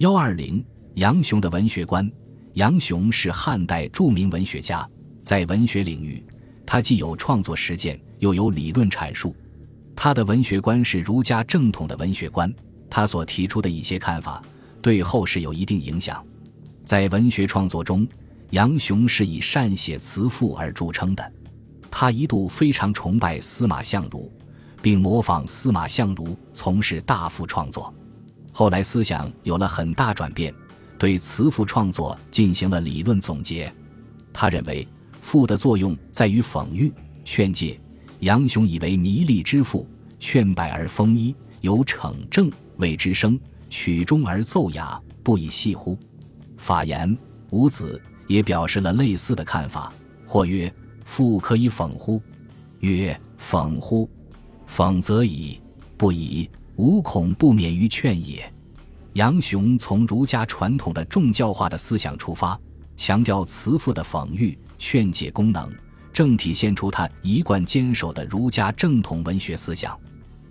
幺二零，杨雄的文学观。杨雄是汉代著名文学家，在文学领域，他既有创作实践，又有理论阐述。他的文学观是儒家正统的文学观，他所提出的一些看法对后世有一定影响。在文学创作中，杨雄是以善写词赋而著称的。他一度非常崇拜司马相如，并模仿司马相如从事大赋创作。后来思想有了很大转变。对词赋创作进行了理论总结，他认为赋的作用在于讽喻、劝诫。杨雄以为弥利之赋，劝败而丰一，有惩正谓之声，曲中而奏雅，不以细乎？法言伍子也表示了类似的看法，或曰：赋可以讽乎？曰：讽乎？讽则已，不已，吾恐不免于劝也。杨雄从儒家传统的重教化的思想出发，强调词赋的讽喻、劝解功能，正体现出他一贯坚守的儒家正统文学思想。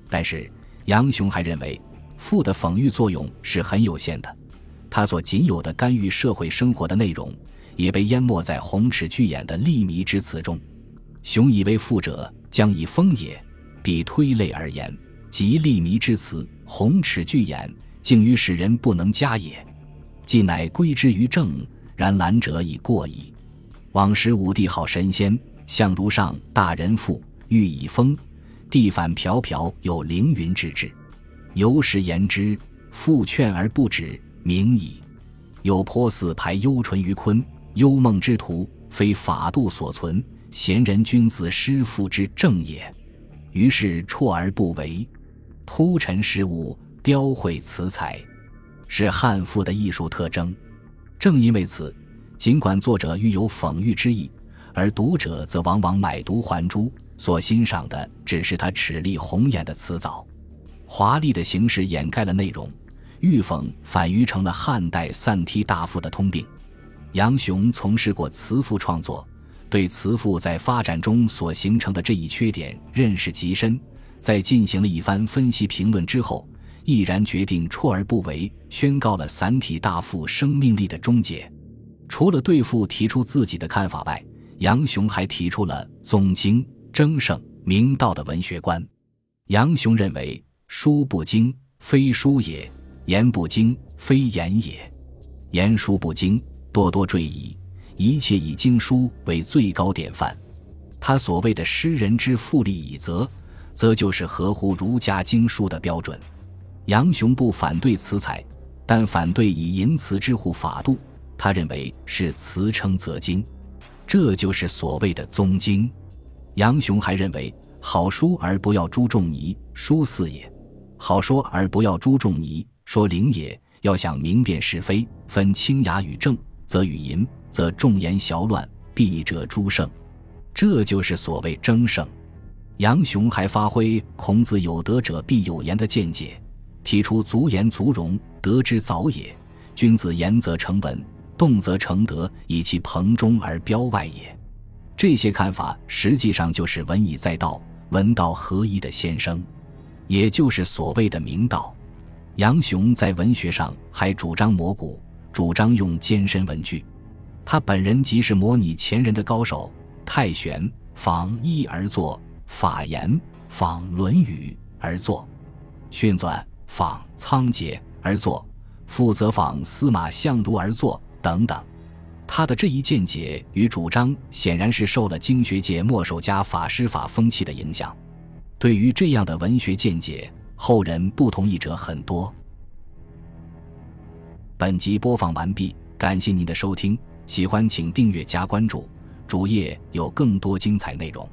但是，杨雄还认为赋的讽喻作用是很有限的，他所仅有的干预社会生活的内容，也被淹没在红齿巨眼的利靡之词中。雄以为赋者将以风也，必推类而言，即利靡之词，红齿巨眼。竟于使人不能加也，既乃归之于正，然览者已过矣。往时武帝好神仙，相如上大人赋，欲以风，地反飘飘有凌云之志。由是言之，复劝而不止，明矣。有颇似排幽淳于鲲，幽梦之徒，非法度所存，贤人君子师父之正也。于是辍而不为，铺陈事物。雕绘辞彩，是汉赋的艺术特征。正因为此，尽管作者欲有讽喻之意，而读者则往往买椟还珠，所欣赏的只是他齿丽红艳的辞藻。华丽的形式掩盖了内容，欲讽反于成了汉代散题大赋的通病。杨雄从事过词赋创作，对词赋在发展中所形成的这一缺点认识极深。在进行了一番分析评论之后。毅然决定辍而不为，宣告了散体大赋生命力的终结。除了对赋提出自己的看法外，杨雄还提出了总经、争胜、明道的文学观。杨雄认为，书不精，非书也；言不精，非言也。言书不精，多多赘矣。一切以经书为最高典范。他所谓的诗人之复立以则，则就是合乎儒家经书的标准。杨雄不反对辞采，但反对以淫词之护法度。他认为是词称则精，这就是所谓的宗经。杨雄还认为，好书而不要诸仲尼，书四也；好说而不要诸仲尼，说灵也。要想明辨是非，分清雅与正，则与淫，则众言淆乱，必者诸圣。这就是所谓争胜。杨雄还发挥孔子“有德者必有言”的见解。提出足言足容，得之早也。君子言则成文，动则成德，以其棚中而标外也。这些看法实际上就是文以载道、文道合一的先声，也就是所谓的明道。杨雄在文学上还主张模古，主张用艰深文句。他本人即是模拟前人的高手。太玄仿《一》而作，法言仿《论语》而作，训纂。仿仓颉而作，负责仿司马相如而作等等。他的这一见解与主张，显然是受了经学界墨守家法师法风气的影响。对于这样的文学见解，后人不同意者很多。本集播放完毕，感谢您的收听，喜欢请订阅加关注，主页有更多精彩内容。